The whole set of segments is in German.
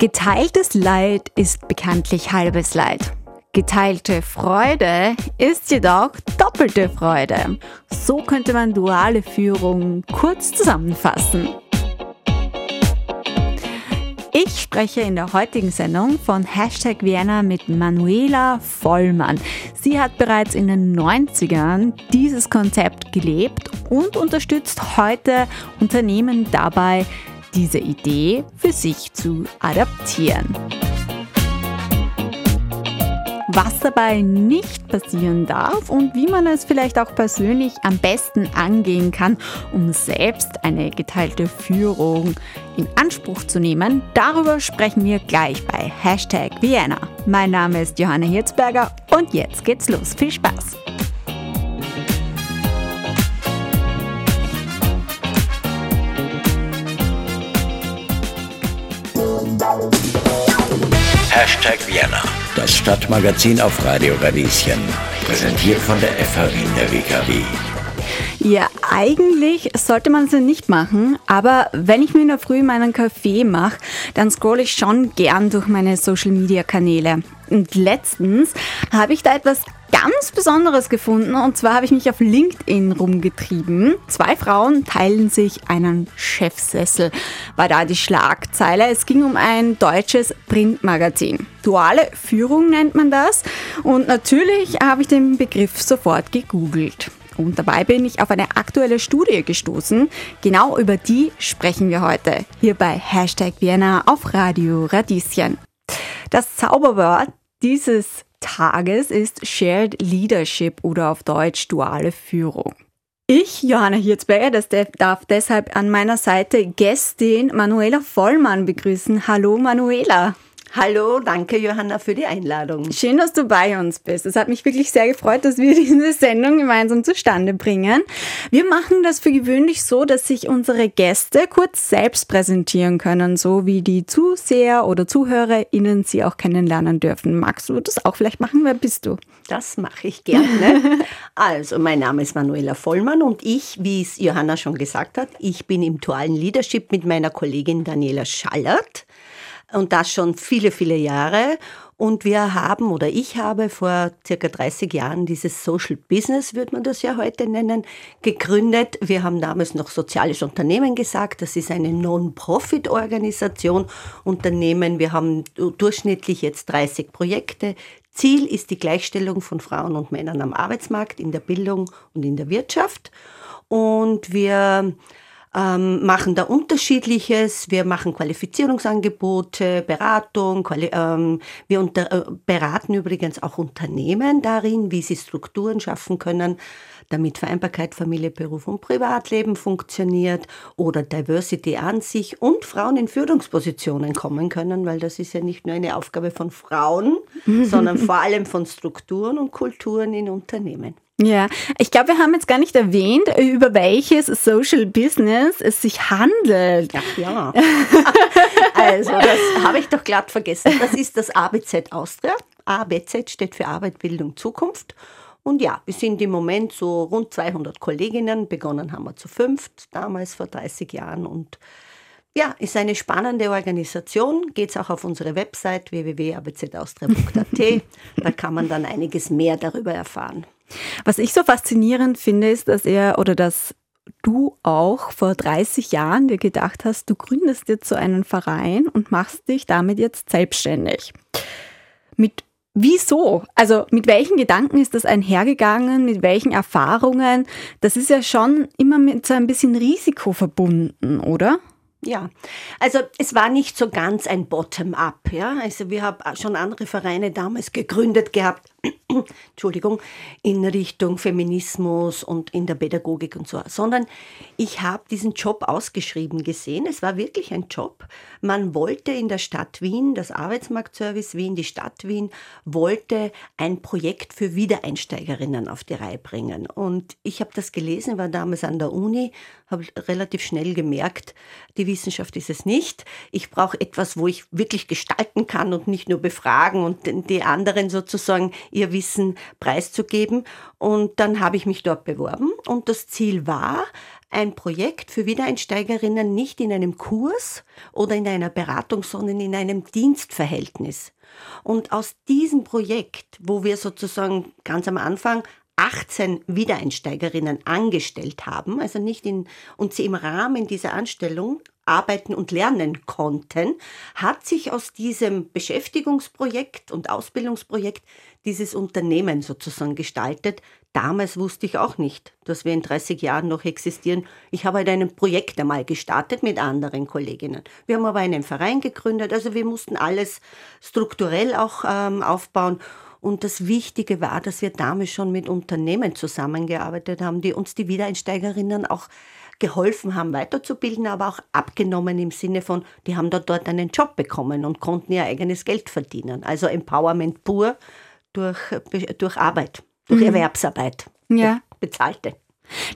Geteiltes Leid ist bekanntlich halbes Leid. Geteilte Freude ist jedoch doppelte Freude. So könnte man duale Führung kurz zusammenfassen. Ich spreche in der heutigen Sendung von Hashtag Vienna mit Manuela Vollmann. Sie hat bereits in den 90ern dieses Konzept gelebt und unterstützt heute Unternehmen dabei, diese Idee für sich zu adaptieren. Was dabei nicht passieren darf und wie man es vielleicht auch persönlich am besten angehen kann, um selbst eine geteilte Führung in Anspruch zu nehmen, darüber sprechen wir gleich bei Hashtag Vienna. Mein Name ist Johanna Hirzberger und jetzt geht's los. Viel Spaß! Hashtag Vienna, das Stadtmagazin auf Radio Radieschen. Präsentiert von der FH Wien der WKW. Ja, eigentlich sollte man es ja nicht machen, aber wenn ich mir in der Früh meinen Kaffee mache, dann scroll ich schon gern durch meine Social Media Kanäle. Und letztens habe ich da etwas ganz Besonderes gefunden und zwar habe ich mich auf LinkedIn rumgetrieben. Zwei Frauen teilen sich einen Chefsessel, war da die Schlagzeile. Es ging um ein deutsches Printmagazin. Duale Führung nennt man das und natürlich habe ich den Begriff sofort gegoogelt. Und dabei bin ich auf eine aktuelle Studie gestoßen. Genau über die sprechen wir heute hier bei Hashtag Vienna auf Radio Radieschen. Das Zauberwort dieses Tages ist Shared Leadership oder auf Deutsch duale Führung. Ich, Johanna Hirzberger, das darf deshalb an meiner Seite Gästin Manuela Vollmann begrüßen. Hallo Manuela. Hallo, danke Johanna für die Einladung. Schön, dass du bei uns bist. Es hat mich wirklich sehr gefreut, dass wir diese Sendung gemeinsam zustande bringen. Wir machen das für gewöhnlich so, dass sich unsere Gäste kurz selbst präsentieren können, so wie die Zuseher oder ZuhörerInnen sie auch kennenlernen dürfen. Magst du das auch vielleicht machen? Wer bist du? Das mache ich gerne. also, mein Name ist Manuela Vollmann und ich, wie es Johanna schon gesagt hat, ich bin im dualen Leadership mit meiner Kollegin Daniela Schallert und das schon viele, viele Jahre. Und wir haben oder ich habe vor circa 30 Jahren dieses Social Business, würde man das ja heute nennen, gegründet. Wir haben damals noch soziales Unternehmen gesagt. Das ist eine Non-Profit-Organisation, Unternehmen. Wir haben durchschnittlich jetzt 30 Projekte. Ziel ist die Gleichstellung von Frauen und Männern am Arbeitsmarkt, in der Bildung und in der Wirtschaft. Und wir ähm, machen da unterschiedliches. Wir machen Qualifizierungsangebote, Beratung. Quali ähm, wir unter, äh, beraten übrigens auch Unternehmen darin, wie sie Strukturen schaffen können, damit Vereinbarkeit Familie, Beruf und Privatleben funktioniert oder Diversity an sich und Frauen in Führungspositionen kommen können, weil das ist ja nicht nur eine Aufgabe von Frauen, sondern vor allem von Strukturen und Kulturen in Unternehmen. Ja, ich glaube, wir haben jetzt gar nicht erwähnt, über welches Social Business es sich handelt. Ach ja. also, das habe ich doch glatt vergessen. Das ist das ABZ Austria. ABZ steht für Arbeit, Bildung, Zukunft. Und ja, wir sind im Moment so rund 200 Kolleginnen. Begonnen haben wir zu fünft, damals vor 30 Jahren. Und ja, ist eine spannende Organisation. Geht es auch auf unsere Website www.abzaustria.at. da kann man dann einiges mehr darüber erfahren. Was ich so faszinierend finde, ist, dass er oder dass du auch vor 30 Jahren dir gedacht hast, du gründest jetzt so einen Verein und machst dich damit jetzt selbstständig. Mit Wieso? Also mit welchen Gedanken ist das einhergegangen? Mit welchen Erfahrungen? Das ist ja schon immer mit so ein bisschen Risiko verbunden, oder? Ja, also es war nicht so ganz ein Bottom-up. Ja? Also wir haben schon andere Vereine damals gegründet gehabt, Entschuldigung, in Richtung Feminismus und in der Pädagogik und so, sondern ich habe diesen Job ausgeschrieben gesehen. Es war wirklich ein Job. Man wollte in der Stadt Wien, das Arbeitsmarktservice Wien, die Stadt Wien, wollte ein Projekt für Wiedereinsteigerinnen auf die Reihe bringen. Und ich habe das gelesen, war damals an der Uni, habe relativ schnell gemerkt, die Wissenschaft ist es nicht. Ich brauche etwas, wo ich wirklich gestalten kann und nicht nur befragen und die anderen sozusagen ihr Wissen preiszugeben. Und dann habe ich mich dort beworben und das Ziel war, ein Projekt für Wiedereinsteigerinnen nicht in einem Kurs oder in einer Beratung, sondern in einem Dienstverhältnis. Und aus diesem Projekt, wo wir sozusagen ganz am Anfang 18 Wiedereinsteigerinnen angestellt haben, also nicht in, und sie im Rahmen dieser Anstellung arbeiten und lernen konnten, hat sich aus diesem Beschäftigungsprojekt und Ausbildungsprojekt dieses Unternehmen sozusagen gestaltet. Damals wusste ich auch nicht, dass wir in 30 Jahren noch existieren. Ich habe halt ein Projekt einmal gestartet mit anderen Kolleginnen. Wir haben aber einen Verein gegründet, also wir mussten alles strukturell auch ähm, aufbauen. Und das Wichtige war, dass wir damals schon mit Unternehmen zusammengearbeitet haben, die uns die Wiedereinsteigerinnen auch geholfen haben, weiterzubilden, aber auch abgenommen im Sinne von, die haben dort, dort einen Job bekommen und konnten ihr eigenes Geld verdienen. Also Empowerment pur durch, durch Arbeit, durch mhm. Erwerbsarbeit. Ja. Bezahlte.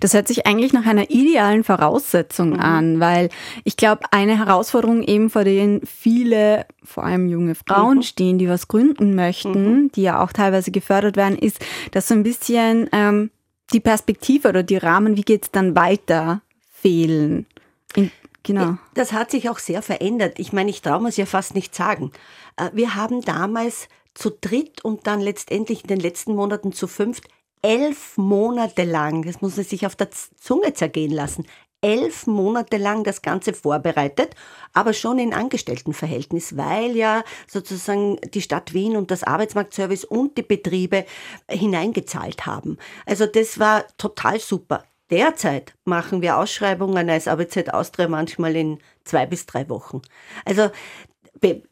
Das hört sich eigentlich nach einer idealen Voraussetzung mhm. an, weil ich glaube, eine Herausforderung eben, vor denen viele, vor allem junge Frauen mhm. stehen, die was gründen möchten, mhm. die ja auch teilweise gefördert werden, ist, dass so ein bisschen ähm, die Perspektive oder die Rahmen, wie geht es dann weiter, fehlen. In, genau. Das hat sich auch sehr verändert. Ich meine, ich traue mir es ja fast nicht sagen. Äh, wir haben damals zu dritt und dann letztendlich in den letzten Monaten zu fünft elf Monate lang, das muss man sich auf der Zunge zergehen lassen, elf Monate lang das Ganze vorbereitet, aber schon in Angestelltenverhältnis, weil ja sozusagen die Stadt Wien und das Arbeitsmarktservice und die Betriebe hineingezahlt haben. Also das war total super. Derzeit machen wir Ausschreibungen als ABZ Austria manchmal in zwei bis drei Wochen. Also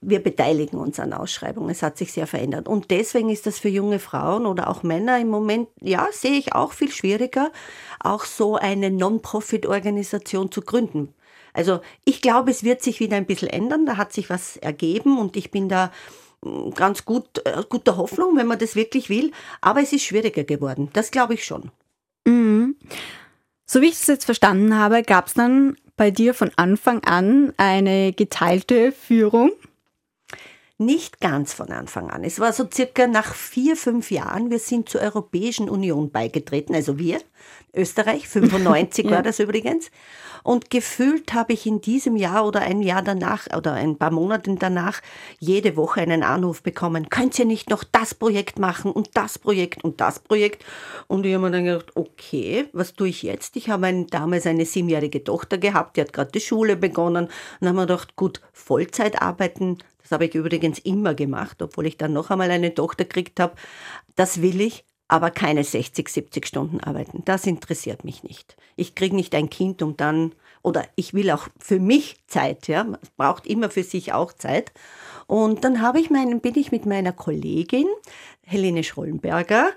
wir beteiligen uns an Ausschreibungen. Es hat sich sehr verändert. Und deswegen ist das für junge Frauen oder auch Männer im Moment, ja, sehe ich auch viel schwieriger, auch so eine Non-Profit-Organisation zu gründen. Also ich glaube, es wird sich wieder ein bisschen ändern. Da hat sich was ergeben und ich bin da hm, ganz gut, äh, guter Hoffnung, wenn man das wirklich will. Aber es ist schwieriger geworden. Das glaube ich schon. Mhm. So wie ich es jetzt verstanden habe, gab es dann bei dir von Anfang an eine geteilte Führung? Nicht ganz von Anfang an. Es war so circa nach vier, fünf Jahren. Wir sind zur Europäischen Union beigetreten, also wir, Österreich, 95 ja. war das übrigens. Und gefühlt habe ich in diesem Jahr oder ein Jahr danach oder ein paar Monaten danach jede Woche einen Anruf bekommen. Könnt ihr nicht noch das Projekt machen und das Projekt und das Projekt? Und ich habe mir dann gedacht, okay, was tue ich jetzt? Ich habe ein, damals eine siebenjährige Tochter gehabt, die hat gerade die Schule begonnen. Und dann haben wir gedacht, gut, Vollzeit arbeiten, das habe ich übrigens immer gemacht, obwohl ich dann noch einmal eine Tochter gekriegt habe. Das will ich, aber keine 60, 70 Stunden arbeiten. Das interessiert mich nicht. Ich kriege nicht ein Kind und dann, oder ich will auch für mich Zeit, ja, man braucht immer für sich auch Zeit. Und dann habe ich meinen, bin ich mit meiner Kollegin, Helene Schollenberger,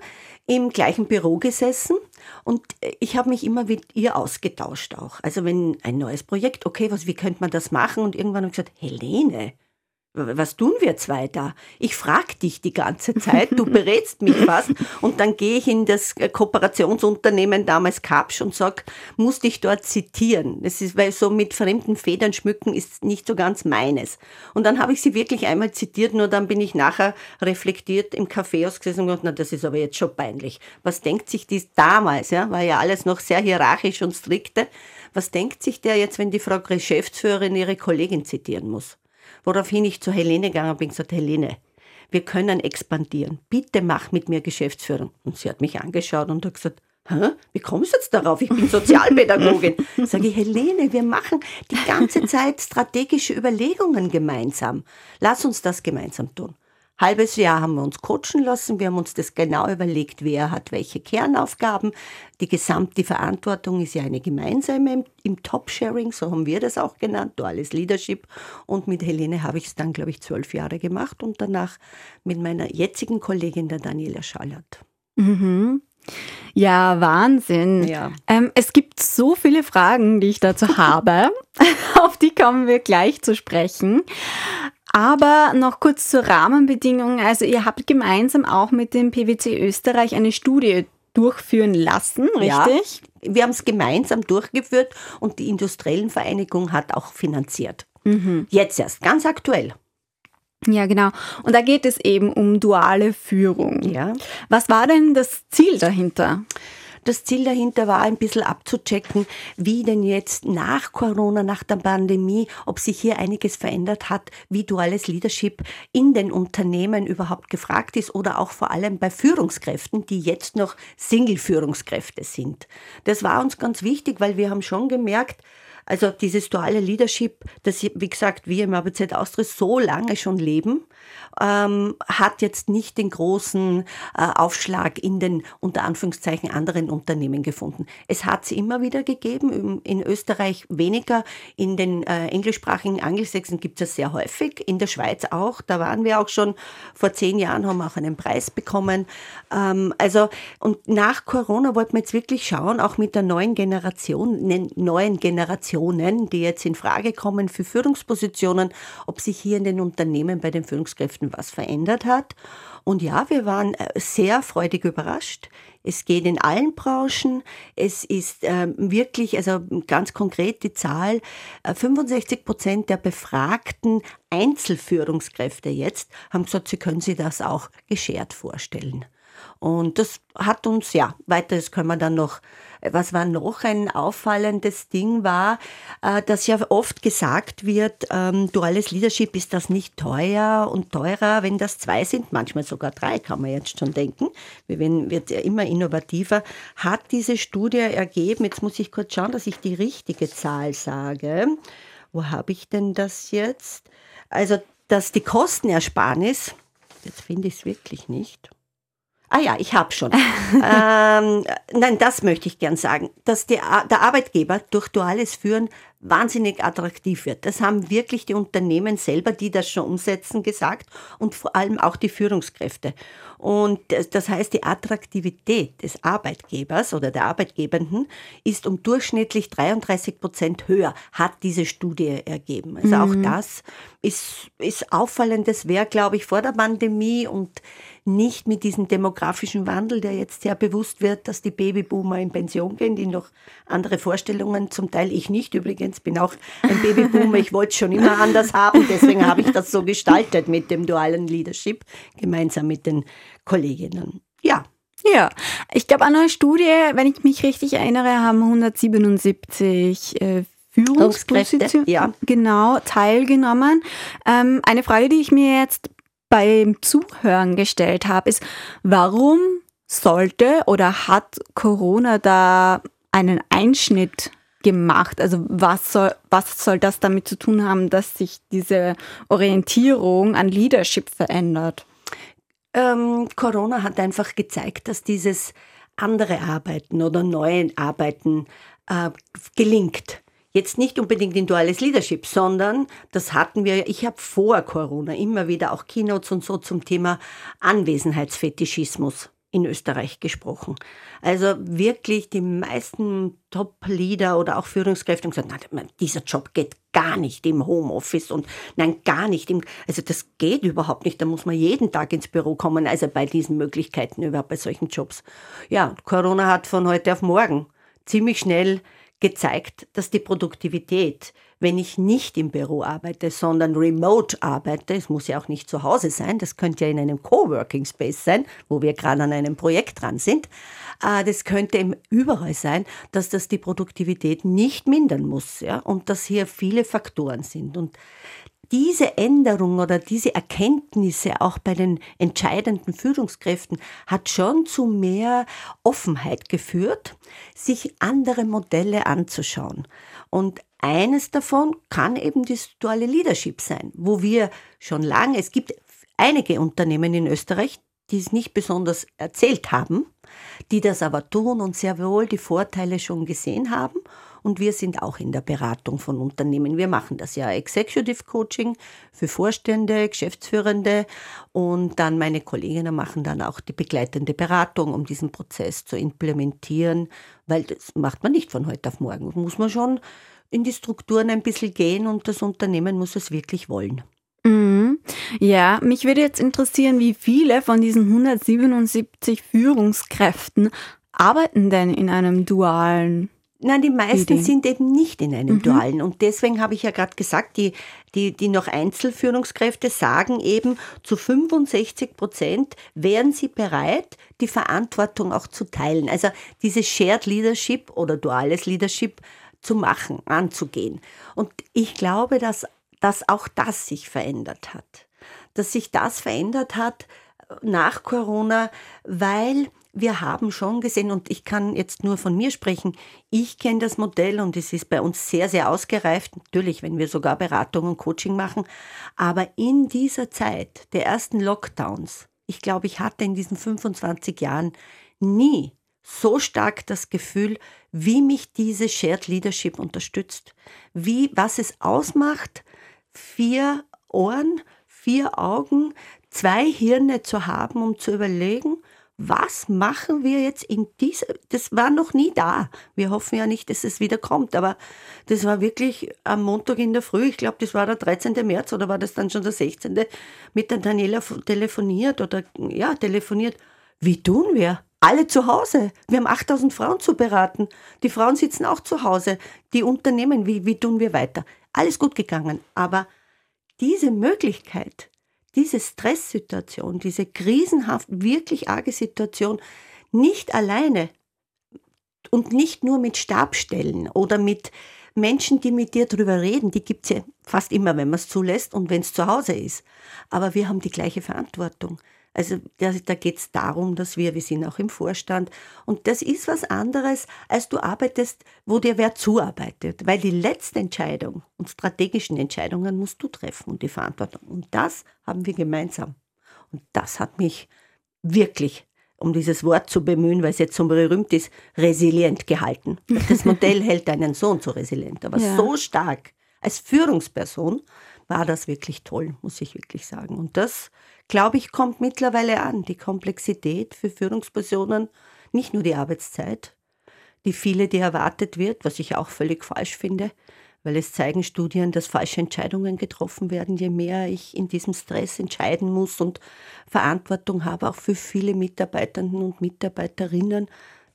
im gleichen Büro gesessen und ich habe mich immer mit ihr ausgetauscht auch. Also wenn ein neues Projekt, okay, was, wie könnte man das machen? Und irgendwann habe ich gesagt, Helene, was tun wir zwei da? Ich frage dich die ganze Zeit, du berätst mich fast und dann gehe ich in das Kooperationsunternehmen damals Kapsch und sag, muss dich dort zitieren. Das ist, weil so mit fremden Federn schmücken ist nicht so ganz meines. Und dann habe ich sie wirklich einmal zitiert, nur dann bin ich nachher reflektiert im Café ausgesessen und gesagt, na, das ist aber jetzt schon peinlich. Was denkt sich dies damals, ja, war ja alles noch sehr hierarchisch und strikte. Was denkt sich der jetzt, wenn die Frau Geschäftsführerin ihre Kollegin zitieren muss? Woraufhin ich zu Helene gegangen bin und gesagt, Helene, wir können expandieren. Bitte mach mit mir Geschäftsführung. Und sie hat mich angeschaut und hat gesagt, Hä? Wie kommst du jetzt darauf? Ich bin Sozialpädagogin. Sage ich, Helene, wir machen die ganze Zeit strategische Überlegungen gemeinsam. Lass uns das gemeinsam tun. Halbes Jahr haben wir uns coachen lassen. Wir haben uns das genau überlegt, wer hat welche Kernaufgaben. Die gesamte Verantwortung ist ja eine gemeinsame im, im Top-Sharing, so haben wir das auch genannt, duales Leadership. Und mit Helene habe ich es dann, glaube ich, zwölf Jahre gemacht und danach mit meiner jetzigen Kollegin, der Daniela Schallert. Mhm. Ja, Wahnsinn. Ja. Ähm, es gibt so viele Fragen, die ich dazu habe. Auf die kommen wir gleich zu sprechen. Aber noch kurz zur Rahmenbedingungen. Also ihr habt gemeinsam auch mit dem PwC Österreich eine Studie durchführen lassen, richtig? Ja, wir haben es gemeinsam durchgeführt und die Industriellenvereinigung hat auch finanziert. Mhm. Jetzt erst, ganz aktuell. Ja, genau. Und da geht es eben um duale Führung. Ja. Was war denn das Ziel dahinter? Das Ziel dahinter war ein bisschen abzuchecken, wie denn jetzt nach Corona, nach der Pandemie, ob sich hier einiges verändert hat, wie duales Leadership in den Unternehmen überhaupt gefragt ist oder auch vor allem bei Führungskräften, die jetzt noch Single-Führungskräfte sind. Das war uns ganz wichtig, weil wir haben schon gemerkt, also dieses duale Leadership, das, wie gesagt, wir im ABZ Austria so lange schon leben, ähm, hat jetzt nicht den großen äh, Aufschlag in den unter Anführungszeichen anderen Unternehmen gefunden. Es hat sie immer wieder gegeben, in Österreich weniger, in den äh, englischsprachigen Angelsächsen gibt es sehr häufig, in der Schweiz auch, da waren wir auch schon vor zehn Jahren, haben auch einen Preis bekommen. Ähm, also und nach Corona wollten wir jetzt wirklich schauen, auch mit der neuen Generation, neuen Generationen, die jetzt in Frage kommen für Führungspositionen, ob sich hier in den Unternehmen bei den Führungskräften Geschäften was verändert hat. Und ja, wir waren äh, sehr freudig überrascht. Es geht in allen Branchen. Es ist äh, wirklich, also ganz konkret die Zahl, äh, 65 Prozent der befragten Einzelführungskräfte jetzt haben gesagt, sie können sich das auch geschert vorstellen. Und das hat uns, ja, weiteres können wir dann noch, was war noch ein auffallendes Ding war, äh, dass ja oft gesagt wird, ähm, duales Leadership ist das nicht teuer und teurer, wenn das zwei sind, manchmal sogar drei, kann man jetzt schon denken. Wir wird ja immer innovativer. Hat diese Studie ergeben, jetzt muss ich kurz schauen, dass ich die richtige Zahl sage. Wo habe ich denn das jetzt? Also, dass die Kostenersparnis, jetzt finde ich es wirklich nicht, Ah ja, ich habe schon. ähm, nein, das möchte ich gern sagen, dass die, der Arbeitgeber durch duales Führen wahnsinnig attraktiv wird. Das haben wirklich die Unternehmen selber, die das schon umsetzen, gesagt und vor allem auch die Führungskräfte. Und das heißt, die Attraktivität des Arbeitgebers oder der Arbeitgebenden ist um durchschnittlich 33 Prozent höher, hat diese Studie ergeben. Also mhm. auch das ist, ist auffallend. Das wäre, glaube ich, vor der Pandemie und nicht mit diesem demografischen Wandel, der jetzt sehr bewusst wird, dass die Babyboomer in Pension gehen, die noch andere Vorstellungen, zum Teil ich nicht übrigens, bin auch ein Babyboomer, ich wollte es schon immer anders haben, deswegen habe ich das so gestaltet mit dem dualen Leadership, gemeinsam mit den Kolleginnen. Ja, ja, ich glaube, an einer Studie, wenn ich mich richtig erinnere, haben 177 äh, Führungspositionen ja. genau teilgenommen. Ähm, eine Frage, die ich mir jetzt beim Zuhören gestellt habe, ist, warum sollte oder hat Corona da einen Einschnitt gemacht? Also was soll, was soll das damit zu tun haben, dass sich diese Orientierung an Leadership verändert? Ähm, Corona hat einfach gezeigt, dass dieses andere Arbeiten oder neue Arbeiten äh, gelingt. Jetzt nicht unbedingt in duales Leadership, sondern das hatten wir, ich habe vor Corona immer wieder auch Keynotes und so zum Thema Anwesenheitsfetischismus in Österreich gesprochen. Also wirklich die meisten Top-Leader oder auch Führungskräfte haben gesagt, nein, dieser Job geht gar nicht im Homeoffice und nein, gar nicht im, also das geht überhaupt nicht, da muss man jeden Tag ins Büro kommen, also bei diesen Möglichkeiten überhaupt bei solchen Jobs. Ja, Corona hat von heute auf morgen ziemlich schnell gezeigt, dass die Produktivität, wenn ich nicht im Büro arbeite, sondern remote arbeite, es muss ja auch nicht zu Hause sein, das könnte ja in einem Coworking Space sein, wo wir gerade an einem Projekt dran sind, äh, das könnte eben überall sein, dass das die Produktivität nicht mindern muss, ja, und dass hier viele Faktoren sind. Und diese Änderung oder diese Erkenntnisse auch bei den entscheidenden Führungskräften hat schon zu mehr Offenheit geführt, sich andere Modelle anzuschauen. Und eines davon kann eben das duale Leadership sein, wo wir schon lange, es gibt einige Unternehmen in Österreich, die es nicht besonders erzählt haben, die das aber tun und sehr wohl die Vorteile schon gesehen haben und wir sind auch in der Beratung von Unternehmen. Wir machen das ja Executive Coaching für Vorstände, Geschäftsführende und dann meine Kolleginnen machen dann auch die begleitende Beratung, um diesen Prozess zu implementieren, weil das macht man nicht von heute auf morgen. Muss man schon in die Strukturen ein bisschen gehen und das Unternehmen muss es wirklich wollen. Mhm. Ja, mich würde jetzt interessieren, wie viele von diesen 177 Führungskräften arbeiten denn in einem dualen Nein, die meisten sind eben nicht in einem dualen. Und deswegen habe ich ja gerade gesagt, die, die, die noch Einzelführungskräfte sagen eben, zu 65 Prozent wären sie bereit, die Verantwortung auch zu teilen. Also dieses Shared Leadership oder duales Leadership zu machen, anzugehen. Und ich glaube, dass, dass auch das sich verändert hat. Dass sich das verändert hat nach Corona, weil wir haben schon gesehen, und ich kann jetzt nur von mir sprechen, ich kenne das Modell und es ist bei uns sehr, sehr ausgereift, natürlich, wenn wir sogar Beratung und Coaching machen, aber in dieser Zeit der ersten Lockdowns, ich glaube, ich hatte in diesen 25 Jahren nie so stark das Gefühl, wie mich diese Shared Leadership unterstützt, wie, was es ausmacht, vier Ohren, vier Augen, zwei Hirne zu haben, um zu überlegen, was machen wir jetzt in dieser, das war noch nie da. Wir hoffen ja nicht, dass es wieder kommt, aber das war wirklich am Montag in der Früh, ich glaube, das war der 13. März oder war das dann schon der 16. mit der Daniela telefoniert oder, ja, telefoniert. Wie tun wir? Alle zu Hause. Wir haben 8000 Frauen zu beraten. Die Frauen sitzen auch zu Hause. Die Unternehmen, wie, wie tun wir weiter? Alles gut gegangen. Aber diese Möglichkeit, diese Stresssituation, diese krisenhaft, wirklich arge Situation nicht alleine und nicht nur mit Stabstellen oder mit Menschen, die mit dir drüber reden, die gibt's ja fast immer, wenn man es zulässt und wenn es zu Hause ist. Aber wir haben die gleiche Verantwortung. Also da, da geht es darum, dass wir, wir sind auch im Vorstand und das ist was anderes, als du arbeitest, wo dir wer zuarbeitet. Weil die letzte Entscheidung und strategischen Entscheidungen musst du treffen und die Verantwortung. Und das haben wir gemeinsam. Und das hat mich wirklich, um dieses Wort zu bemühen, weil es jetzt so berühmt ist, resilient gehalten. Das Modell hält einen Sohn so resilient, aber Ja. so stark als Führungsperson war das wirklich toll, muss ich wirklich sagen. Und das, glaube ich, kommt mittlerweile an. Die Komplexität für Führungspersonen, nicht nur die Arbeitszeit, die viele, die erwartet wird, was ich auch völlig falsch finde, weil es zeigen Studien, dass falsche Entscheidungen getroffen werden, je mehr ich in diesem Stress entscheiden muss und Verantwortung habe, auch für viele Mitarbeiterinnen und Mitarbeiterinnen.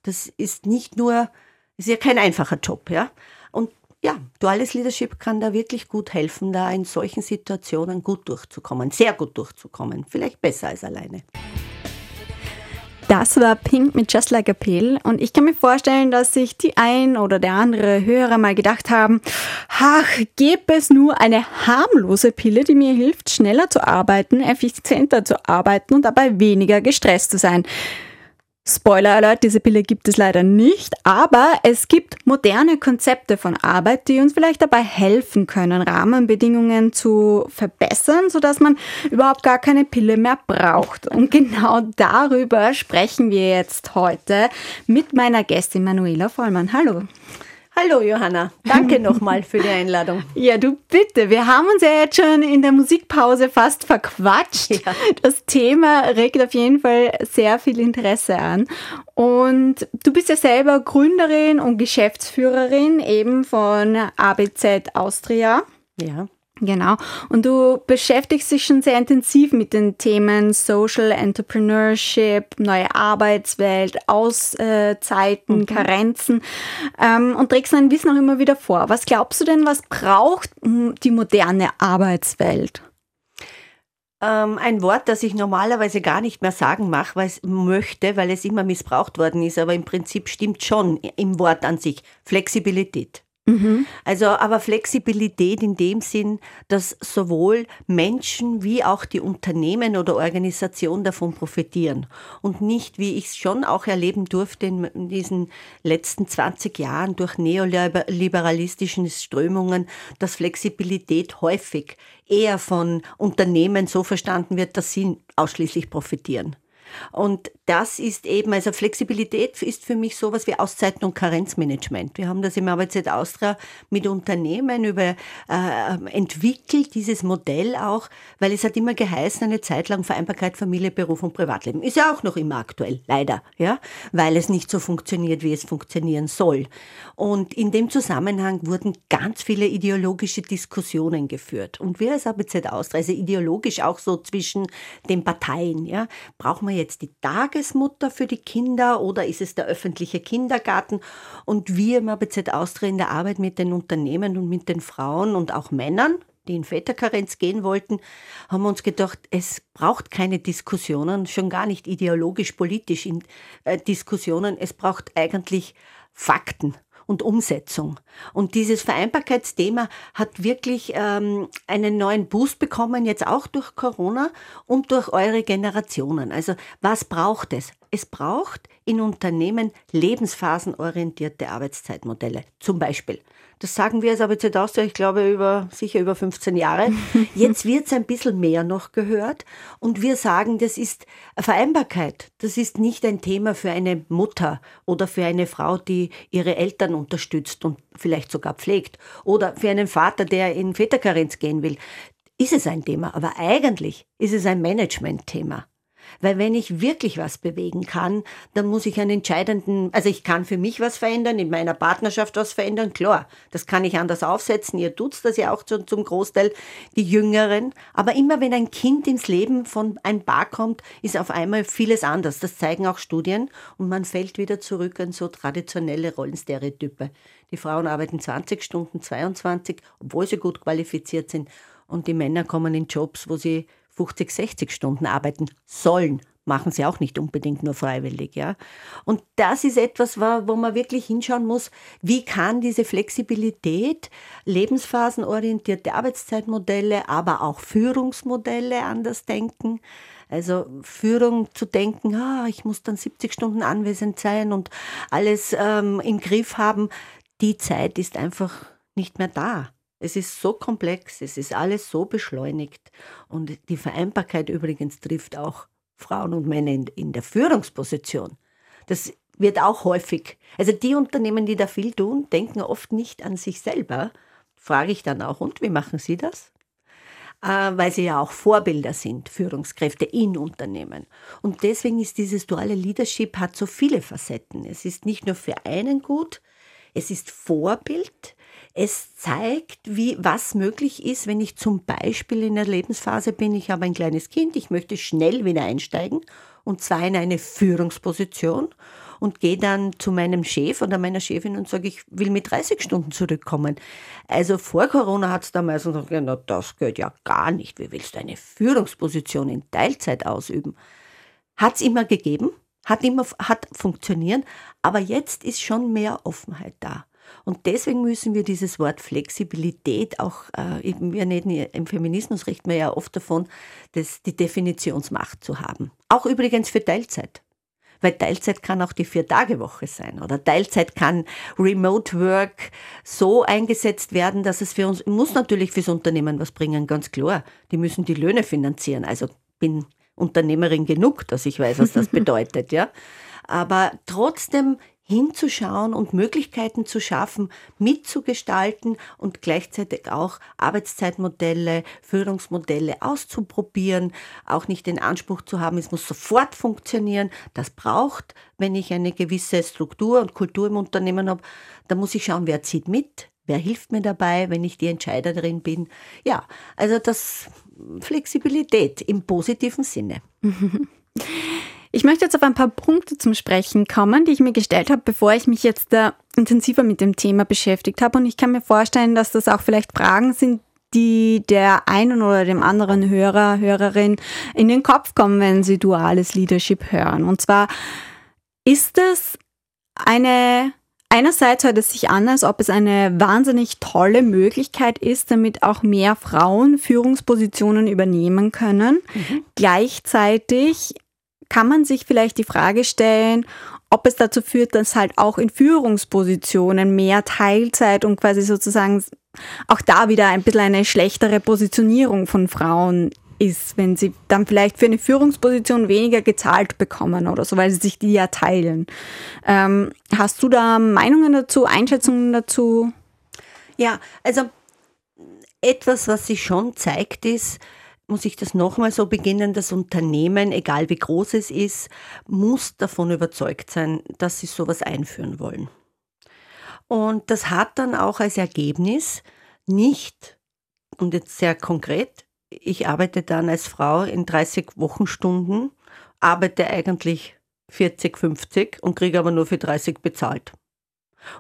Das ist nicht nur, ist ja kein einfacher Job, ja. Und ja, duales Leadership kann da wirklich gut helfen, da in solchen Situationen gut durchzukommen, sehr gut durchzukommen, vielleicht besser als alleine. Das war Pink mit Just Like a Pill und ich kann mir vorstellen, dass sich die ein oder der andere Hörer mal gedacht haben, ach, gäbe es nur eine harmlose Pille, die mir hilft, schneller zu arbeiten, effizienter zu arbeiten und dabei weniger gestresst zu sein. Spoiler Alert, diese Pille gibt es leider nicht, aber es gibt moderne Konzepte von Arbeit, die uns vielleicht dabei helfen können, Rahmenbedingungen zu verbessern, sodass man überhaupt gar keine Pille mehr braucht. Und genau darüber sprechen wir jetzt heute mit meiner Gästin Manuela Vollmann. Hallo. Hallo Johanna, danke nochmal für die Einladung. Ja, du bitte. Wir haben uns ja jetzt schon in der Musikpause fast verquatscht. Ja. Das Thema regt auf jeden Fall sehr viel Interesse an. Und du bist ja selber Gründerin und Geschäftsführerin eben von ABZ Austria. Ja. Genau. Und du beschäftigst dich schon sehr intensiv mit den Themen Social Entrepreneurship, neue Arbeitswelt, Auszeiten, Karenzen ähm, und trägst dein Wissen auch immer wieder vor. Was glaubst du denn, was braucht mm, die moderne Arbeitswelt? Ähm, ein Wort, das ich normalerweise gar nicht mehr sagen mach, weil es möchte, weil es immer missbraucht worden ist, aber im Prinzip stimmt schon im Wort an sich. Flexibilität. Also, aber Flexibilität in dem Sinn, dass sowohl Menschen wie auch die Unternehmen oder Organisationen davon profitieren und nicht, wie ich es schon auch erleben durfte in diesen letzten 20 Jahren durch neoliberalistische Strömungen, dass Flexibilität häufig eher von Unternehmen so verstanden wird, dass sie ausschließlich profitieren. Und das ist eben, also Flexibilität ist für mich sowas wie Auszeiten und Karenzmanagement. Wir haben das im ABZ Austria mit Unternehmen über, äh, entwickelt, dieses Modell auch, weil es hat immer geheißen, eine Zeit lang Vereinbarkeit Familie, Beruf und Privatleben. Ist ja auch noch immer aktuell, leider, ja, weil es nicht so funktioniert, wie es funktionieren soll. Und in dem Zusammenhang wurden ganz viele ideologische Diskussionen geführt. Und wir als ABZ Austria, also ideologisch auch so zwischen den Parteien, ja, brauchen wir jetzt die Tagesmutter für die Kinder oder ist es der öffentliche Kindergarten? Und wir im ABZ Austria in der Arbeit mit den Unternehmen und mit den Frauen und auch Männern, die in Väterkarenz gehen wollten, haben uns gedacht, es braucht keine Diskussionen, schon gar nicht ideologisch-politisch äh, Diskussionen, es braucht eigentlich Fakten und Umsetzung. Und dieses Vereinbarkeitsthema hat wirklich ähm, einen neuen Boost bekommen, jetzt auch durch Corona und durch eure Generationen. Also was braucht es? Es braucht in Unternehmen lebensphasenorientierte Arbeitszeitmodelle. Zum Beispiel das sagen wir als Austria, ich glaube, über, sicher über 15 Jahre. Jetzt wird es ein bisschen mehr noch gehört. Und wir sagen, das ist Vereinbarkeit. Das ist nicht ein Thema für eine Mutter oder für eine Frau, die ihre Eltern unterstützt und vielleicht sogar pflegt. Oder für einen Vater, der in Väterkarenz gehen will. Ist es ein Thema. Aber eigentlich ist es ein Management-Thema. Weil wenn ich wirklich was bewegen kann, dann muss ich einen entscheidenden, also ich kann für mich was verändern, in meiner Partnerschaft was verändern, klar. Das kann ich anders aufsetzen. Ihr tut's das ja auch zum Großteil, die Jüngeren. Aber immer wenn ein Kind ins Leben von ein Paar kommt, ist auf einmal vieles anders. Das zeigen auch Studien. Und man fällt wieder zurück an so traditionelle Rollenstereotype. Die Frauen arbeiten 20 Stunden, 22, obwohl sie gut qualifiziert sind. Und die Männer kommen in Jobs, wo sie 50, 60 Stunden arbeiten sollen, machen sie auch nicht unbedingt nur freiwillig, ja. Und das ist etwas, wo man wirklich hinschauen muss, wie kann diese Flexibilität, lebensphasenorientierte Arbeitszeitmodelle, aber auch Führungsmodelle anders denken. Also Führung zu denken, ah, ich muss dann 70 Stunden anwesend sein und alles ähm, im Griff haben, die Zeit ist einfach nicht mehr da. Es ist so komplex, es ist alles so beschleunigt. Und die Vereinbarkeit übrigens trifft auch Frauen und Männer in, in der Führungsposition. Das wird auch häufig. Also die Unternehmen, die da viel tun, denken oft nicht an sich selber. Frage ich dann auch, und wie machen Sie das? Äh, weil sie ja auch Vorbilder sind, Führungskräfte in Unternehmen. Und deswegen ist dieses duale Leadership hat so viele Facetten. Es ist nicht nur für einen gut, es ist Vorbild, es zeigt, wie, was möglich ist, wenn ich zum Beispiel in der Lebensphase bin, ich habe ein kleines Kind, ich möchte schnell wieder einsteigen und zwar in eine Führungsposition und gehe dann zu meinem Chef oder meiner Chefin und sage, ich will mit 30 Stunden zurückkommen. Also vor Corona hat es damals gesagt, na, das geht ja gar nicht. Wie willst du eine Führungsposition in Teilzeit ausüben? Hat es immer gegeben, hat immer hat funktioniert, aber jetzt ist schon mehr Offenheit da. Und deswegen müssen wir dieses Wort Flexibilität auch, äh, wir reden im Feminismus reden wir ja oft davon, das, die Definitionsmacht zu haben. Auch übrigens für Teilzeit. Weil Teilzeit kann auch die Vier-Tage-Woche sein oder Teilzeit kann Remote Work so eingesetzt werden, dass es für uns, muss natürlich fürs Unternehmen was bringen, ganz klar. Die müssen die Löhne finanzieren. Also bin Unternehmerin genug, dass ich weiß, was das bedeutet, ja. Aber trotzdem hinzuschauen und Möglichkeiten zu schaffen, mitzugestalten und gleichzeitig auch Arbeitszeitmodelle, Führungsmodelle auszuprobieren, auch nicht den Anspruch zu haben, es muss sofort funktionieren. Das braucht, wenn ich eine gewisse Struktur und Kultur im Unternehmen habe, da muss ich schauen, wer zieht mit, wer hilft mir dabei, wenn ich die Entscheiderin bin. Ja, also das Flexibilität im positiven Sinne. Ich möchte jetzt auf ein paar Punkte zum Sprechen kommen, die ich mir gestellt habe, bevor ich mich jetzt da intensiver mit dem Thema beschäftigt habe. Und ich kann mir vorstellen, dass das auch vielleicht Fragen sind, die der einen oder dem anderen Hörer, Hörerin in den Kopf kommen, wenn sie duales Leadership hören. Und zwar ist es eine Einerseits hört es sich an, als ob es eine wahnsinnig tolle Möglichkeit ist, damit auch mehr Frauen Führungspositionen übernehmen können. Mhm. Gleichzeitig kann man sich vielleicht die Frage stellen, ob es dazu führt, dass halt auch in Führungspositionen mehr Teilzeit und quasi sozusagen auch da wieder ein bisschen eine schlechtere Positionierung von Frauen ist, wenn sie dann vielleicht für eine Führungsposition weniger gezahlt bekommen oder so, weil sie sich die ja teilen. Ähm, hast du da Meinungen dazu, Einschätzungen dazu? Ja, also etwas, was sich schon zeigt, ist, muss ich das nochmal so beginnen, das Unternehmen, egal wie groß es ist, muss davon überzeugt sein, dass sie sowas einführen wollen. Und das hat dann auch als Ergebnis nicht, und jetzt sehr konkret, ich arbeite dann als Frau in 30 Wochenstunden arbeite eigentlich 40, 50 und kriege aber nur für 30 bezahlt.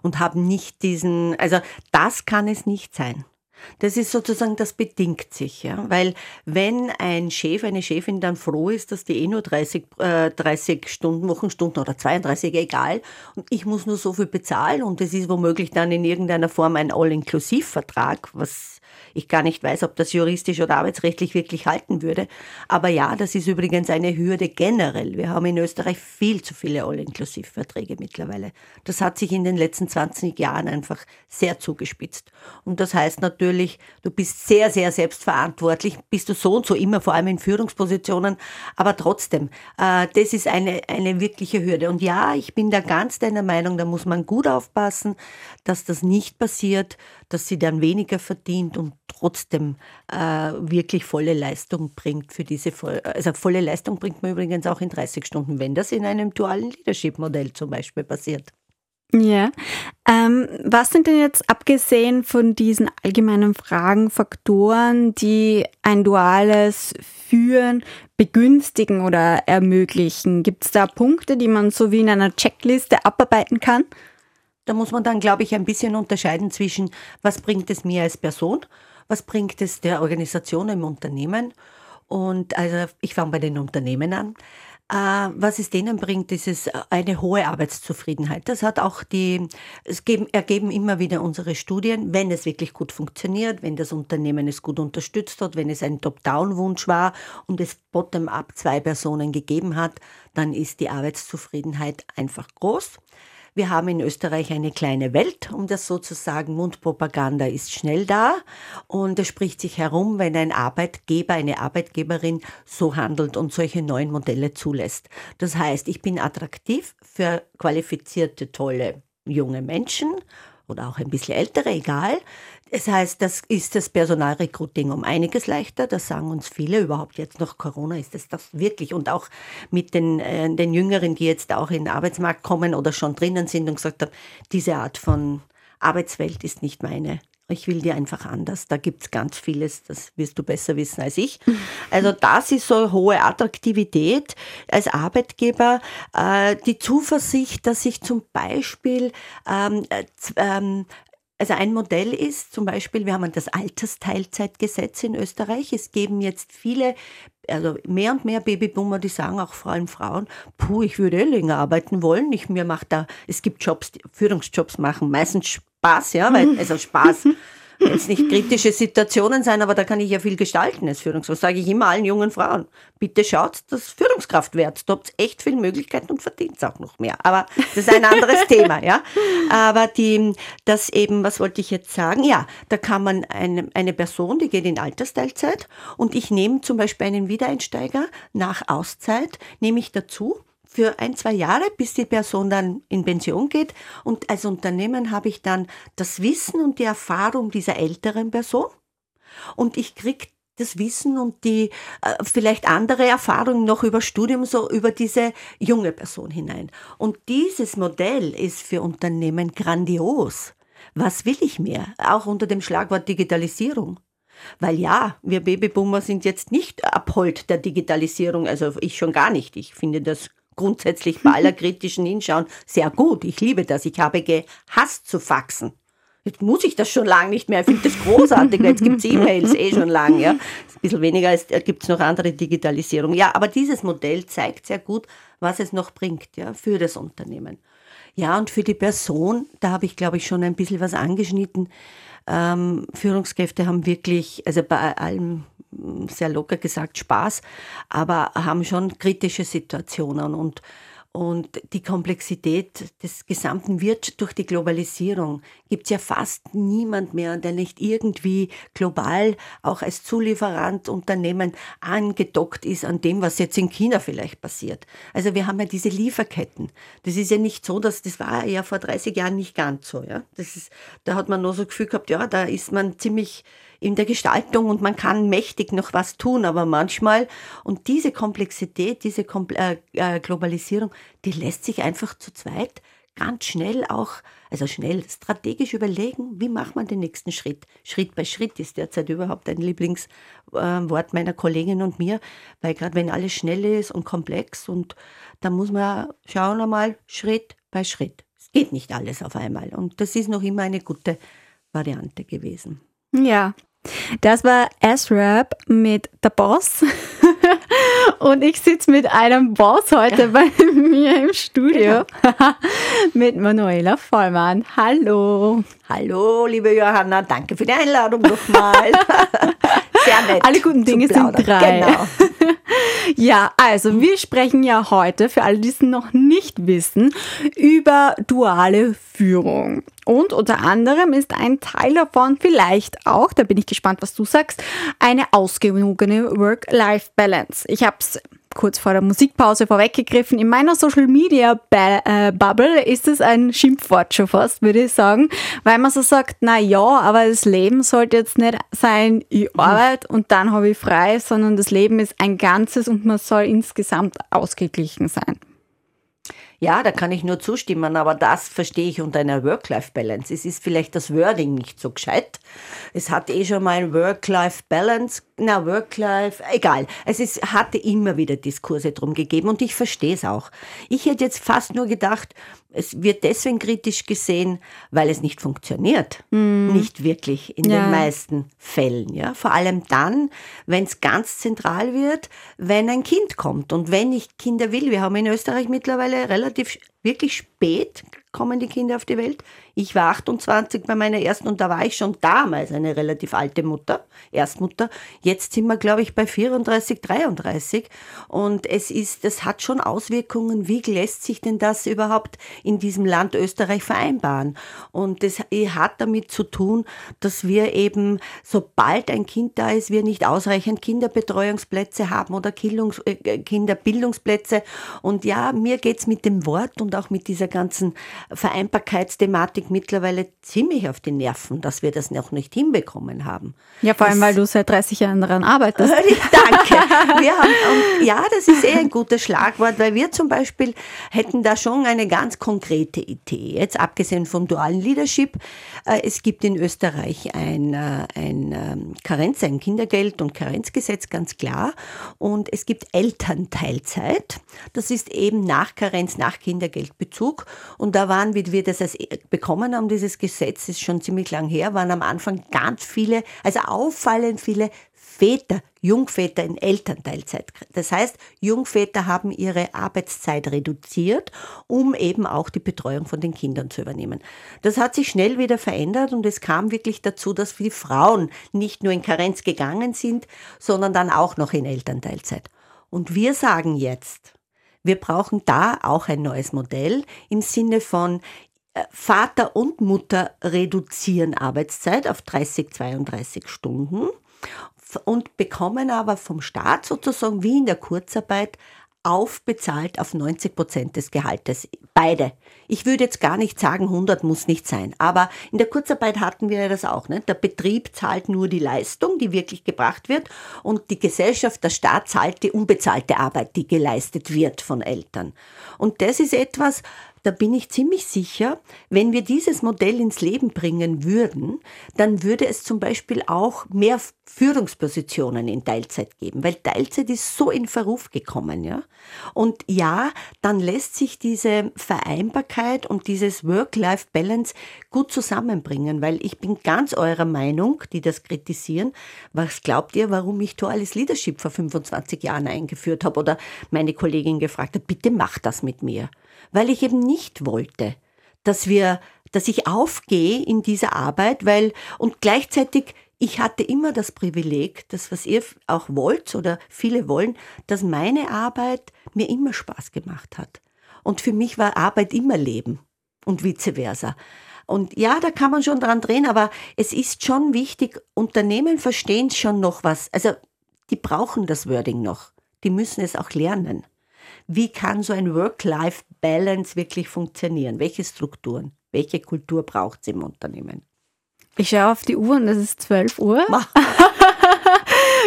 Und habe nicht diesen, also das kann es nicht sein. Das ist sozusagen, das bedingt sich, ja. Weil wenn ein Chef, eine Chefin dann froh ist, dass die eh nur 30, äh, 30 Stunden, Wochenstunden oder 32, egal, und ich muss nur so viel bezahlen und es ist womöglich dann in irgendeiner Form ein All-Inklusiv-Vertrag, was ich gar nicht weiß, ob das juristisch oder arbeitsrechtlich wirklich halten würde. Aber ja, das ist übrigens eine Hürde generell. Wir haben in Österreich viel zu viele All-Inklusiv-Verträge mittlerweile. Das hat sich in den letzten 20 Jahren einfach sehr zugespitzt. Und das heißt natürlich, du bist sehr, sehr selbstverantwortlich, bist du so und so immer, vor allem in Führungspositionen. Aber trotzdem, äh, das ist eine, eine wirkliche Hürde. Und ja, ich bin da ganz deiner Meinung, da muss man gut aufpassen, dass das nicht passiert, dass sie dann weniger verdient und trotzdem äh, wirklich volle Leistung bringt für diese, also volle Leistung bringt man übrigens auch in 30 Stunden, wenn das in einem dualen Leadership-Modell zum Beispiel passiert. Ja. Ähm, was sind denn jetzt abgesehen von diesen allgemeinen Fragen Faktoren, die ein duales Führen begünstigen oder ermöglichen? Gibt es da Punkte, die man so wie in einer Checkliste abarbeiten kann? Da muss man dann, glaube ich, ein bisschen unterscheiden zwischen, was bringt es mir als Person was bringt es der Organisation im Unternehmen? Und also ich fange bei den Unternehmen an. Äh, was es denen bringt, ist es eine hohe Arbeitszufriedenheit. Das hat auch die, es geben, ergeben immer wieder unsere Studien, wenn es wirklich gut funktioniert, wenn das Unternehmen es gut unterstützt hat, wenn es ein Top-Down-Wunsch war und es bottom-up zwei Personen gegeben hat, dann ist die Arbeitszufriedenheit einfach groß. Wir haben in Österreich eine kleine Welt, um das so zu sagen. Mundpropaganda ist schnell da und es spricht sich herum, wenn ein Arbeitgeber, eine Arbeitgeberin so handelt und solche neuen Modelle zulässt. Das heißt, ich bin attraktiv für qualifizierte, tolle junge Menschen oder auch ein bisschen ältere, egal. Das heißt, das ist das Personalrecruiting um einiges leichter. Das sagen uns viele. Überhaupt jetzt nach Corona ist es das wirklich. Und auch mit den, äh, den Jüngeren, die jetzt auch in den Arbeitsmarkt kommen oder schon drinnen sind und gesagt haben, diese Art von Arbeitswelt ist nicht meine. Ich will die einfach anders. Da gibt es ganz vieles, das wirst du besser wissen als ich. Also das ist so hohe Attraktivität als Arbeitgeber. Äh, die Zuversicht, dass ich zum Beispiel ähm, äh, ähm, also ein Modell ist zum Beispiel, wir haben das Altersteilzeitgesetz in Österreich. Es geben jetzt viele, also mehr und mehr Babyboomer, die sagen auch vor allem Frauen, puh, ich würde eh länger arbeiten wollen. Ich, mir macht da, es gibt Jobs, Führungsjobs machen meistens Spaß, ja, weil, also Spaß jetzt nicht kritische Situationen sein, aber da kann ich ja viel gestalten als Führungskraft. Sage ich immer allen jungen Frauen, bitte schaut, dass Führungskraft werdet. Da habt echt viele Möglichkeiten und verdient auch noch mehr. Aber das ist ein anderes Thema, ja. Aber die, das eben, was wollte ich jetzt sagen? Ja, da kann man eine, eine Person, die geht in Altersteilzeit und ich nehme zum Beispiel einen Wiedereinsteiger nach Auszeit, nehme ich dazu für ein, zwei Jahre, bis die Person dann in Pension geht. Und als Unternehmen habe ich dann das Wissen und die Erfahrung dieser älteren Person. Und ich kriege das Wissen und die äh, vielleicht andere Erfahrungen noch über Studium, so über diese junge Person hinein. Und dieses Modell ist für Unternehmen grandios. Was will ich mehr? Auch unter dem Schlagwort Digitalisierung. Weil ja, wir Babyboomer sind jetzt nicht abhold der Digitalisierung, also ich schon gar nicht. Ich finde das grundsätzlich bei aller kritischen Hinschauen sehr gut. Ich liebe das. Ich habe gehasst zu faxen. Jetzt muss ich das schon lange nicht mehr. Ich finde das großartig. Jetzt gibt es E-Mails eh schon lange. Ja. Ein bisschen weniger äh, gibt es noch andere Digitalisierung. Ja, aber dieses Modell zeigt sehr gut, was es noch bringt ja, für das Unternehmen. Ja, und für die Person, da habe ich, glaube ich, schon ein bisschen was angeschnitten. Ähm, Führungskräfte haben wirklich, also bei allem sehr locker gesagt Spaß, aber haben schon kritische Situationen und und die Komplexität des gesamten Wirtschafts durch die Globalisierung gibt es ja fast niemand mehr, der nicht irgendwie global auch als Zulieferant Unternehmen angedockt ist an dem, was jetzt in China vielleicht passiert. Also wir haben ja diese Lieferketten. Das ist ja nicht so, dass das war ja vor 30 Jahren nicht ganz so. Ja? Das ist, da hat man nur so Gefühl gehabt, ja, da ist man ziemlich in der Gestaltung und man kann mächtig noch was tun, aber manchmal, und diese Komplexität, diese Kompl äh, äh, Globalisierung, die lässt sich einfach zu zweit ganz schnell auch, also schnell strategisch überlegen, wie macht man den nächsten Schritt. Schritt bei Schritt ist derzeit überhaupt ein Lieblingswort meiner Kollegin und mir, weil gerade wenn alles schnell ist und komplex und da muss man schauen einmal Schritt bei Schritt. Es geht nicht alles auf einmal und das ist noch immer eine gute Variante gewesen. Ja, das war S-Rap mit der Boss. Und ich sitze mit einem Boss heute bei mir im Studio. Genau. mit Manuela Vollmann. Hallo. Hallo, liebe Johanna. Danke für die Einladung nochmal. Sehr nett. Alle guten Dinge sind drei. Genau. Ja, also wir sprechen ja heute, für alle, die es noch nicht wissen, über duale Führung. Und unter anderem ist ein Teil davon vielleicht auch, da bin ich gespannt, was du sagst, eine ausgewogene Work-Life-Balance. Ich habe es kurz vor der Musikpause vorweggegriffen. In meiner Social Media äh, Bubble ist es ein Schimpfwort schon fast, würde ich sagen, weil man so sagt, na ja, aber das Leben sollte jetzt nicht sein, ich mhm. arbeite und dann habe ich frei, sondern das Leben ist ein Ganzes und man soll insgesamt ausgeglichen sein. Ja, da kann ich nur zustimmen, aber das verstehe ich unter einer Work-Life-Balance. Es ist vielleicht das Wording nicht so gescheit. Es hat eh schon mal Work-Life-Balance, na, Work-Life, egal. Es ist, hatte immer wieder Diskurse drum gegeben und ich verstehe es auch. Ich hätte jetzt fast nur gedacht, es wird deswegen kritisch gesehen, weil es nicht funktioniert. Mm. Nicht wirklich in ja. den meisten Fällen. Ja? Vor allem dann, wenn es ganz zentral wird, wenn ein Kind kommt. Und wenn ich Kinder will, wir haben in Österreich mittlerweile relativ wirklich spät kommen die Kinder auf die Welt. Ich war 28 bei meiner ersten und da war ich schon damals eine relativ alte Mutter, Erstmutter. Jetzt sind wir, glaube ich, bei 34, 33. Und es ist, das hat schon Auswirkungen. Wie lässt sich denn das überhaupt in diesem Land Österreich vereinbaren? Und das hat damit zu tun, dass wir eben, sobald ein Kind da ist, wir nicht ausreichend Kinderbetreuungsplätze haben oder äh, Kinderbildungsplätze. Und ja, mir geht's mit dem Wort und auch mit dieser ganzen Vereinbarkeitsthematik mittlerweile ziemlich auf die Nerven, dass wir das noch nicht hinbekommen haben. Ja, vor allem, das, weil du seit 30 Jahren daran arbeitest. Danke. Wir haben, und ja, das ist eh ein gutes Schlagwort, weil wir zum Beispiel hätten da schon eine ganz konkrete Idee. Jetzt abgesehen vom dualen Leadership, äh, es gibt in Österreich ein, äh, ein ähm, Karenz, ein Kindergeld- und Karenzgesetz, ganz klar. Und es gibt Elternteilzeit. Das ist eben nach Karenz, nach Kindergeldbezug. Und da waren, wie wir das als bekommen haben, dieses Gesetz, ist schon ziemlich lang her, waren am Anfang ganz viele, also auffallend viele Väter, Jungväter in Elternteilzeit. Das heißt, Jungväter haben ihre Arbeitszeit reduziert, um eben auch die Betreuung von den Kindern zu übernehmen. Das hat sich schnell wieder verändert und es kam wirklich dazu, dass die Frauen nicht nur in Karenz gegangen sind, sondern dann auch noch in Elternteilzeit. Und wir sagen jetzt, wir brauchen da auch ein neues Modell im Sinne von äh, Vater und Mutter reduzieren Arbeitszeit auf 30, 32 Stunden und bekommen aber vom Staat sozusagen wie in der Kurzarbeit aufbezahlt auf 90 Prozent des Gehaltes. Beide. Ich würde jetzt gar nicht sagen, 100 muss nicht sein. Aber in der Kurzarbeit hatten wir ja das auch. Ne? Der Betrieb zahlt nur die Leistung, die wirklich gebracht wird. Und die Gesellschaft, der Staat zahlt die unbezahlte Arbeit, die geleistet wird von Eltern. Und das ist etwas, da bin ich ziemlich sicher, wenn wir dieses Modell ins Leben bringen würden, dann würde es zum Beispiel auch mehr Führungspositionen in Teilzeit geben, weil Teilzeit ist so in Verruf gekommen, ja. Und ja, dann lässt sich diese Vereinbarkeit und dieses Work-Life-Balance gut zusammenbringen, weil ich bin ganz eurer Meinung, die das kritisieren. Was glaubt ihr, warum ich duales Leadership vor 25 Jahren eingeführt habe oder meine Kollegin gefragt hat, bitte mach das mit mir weil ich eben nicht wollte, dass wir, dass ich aufgehe in dieser Arbeit, weil, und gleichzeitig, ich hatte immer das Privileg, das was ihr auch wollt oder viele wollen, dass meine Arbeit mir immer Spaß gemacht hat. Und für mich war Arbeit immer Leben und vice versa. Und ja, da kann man schon dran drehen, aber es ist schon wichtig, Unternehmen verstehen schon noch was. Also die brauchen das Wording noch. Die müssen es auch lernen. Wie kann so ein Work-Life-Balance wirklich funktionieren? Welche Strukturen, welche Kultur braucht es im Unternehmen? Ich schaue auf die Uhr und es ist 12 Uhr.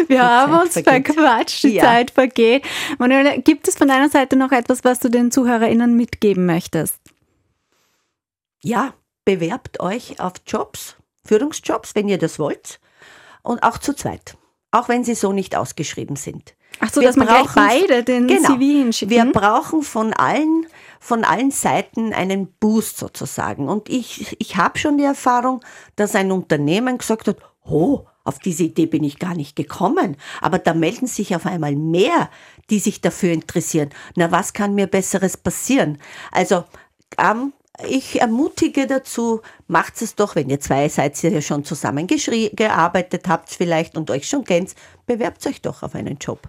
Wir die haben Zeit uns vergeht. verquatscht, die ja. Zeit vergeht. Manuela, gibt es von deiner Seite noch etwas, was du den ZuhörerInnen mitgeben möchtest? ja, bewerbt euch auf Jobs, Führungsjobs, wenn ihr das wollt. Und auch zu zweit. Auch wenn sie so nicht ausgeschrieben sind. Ach so, wir dass man gleich beide den genau, CV hinschicken. Wir brauchen von allen, von allen Seiten einen Boost sozusagen. Und ich, ich habe schon die Erfahrung, dass ein Unternehmen gesagt hat, oh, auf diese Idee bin ich gar nicht gekommen. Aber da melden sich auf einmal mehr, die sich dafür interessieren. Na, was kann mir Besseres passieren? Also, ähm, ich ermutige dazu, macht es doch, wenn ihr zwei seid, ihr ja schon zusammengearbeitet habt vielleicht und euch schon kennt, bewerbt euch doch auf einen Job.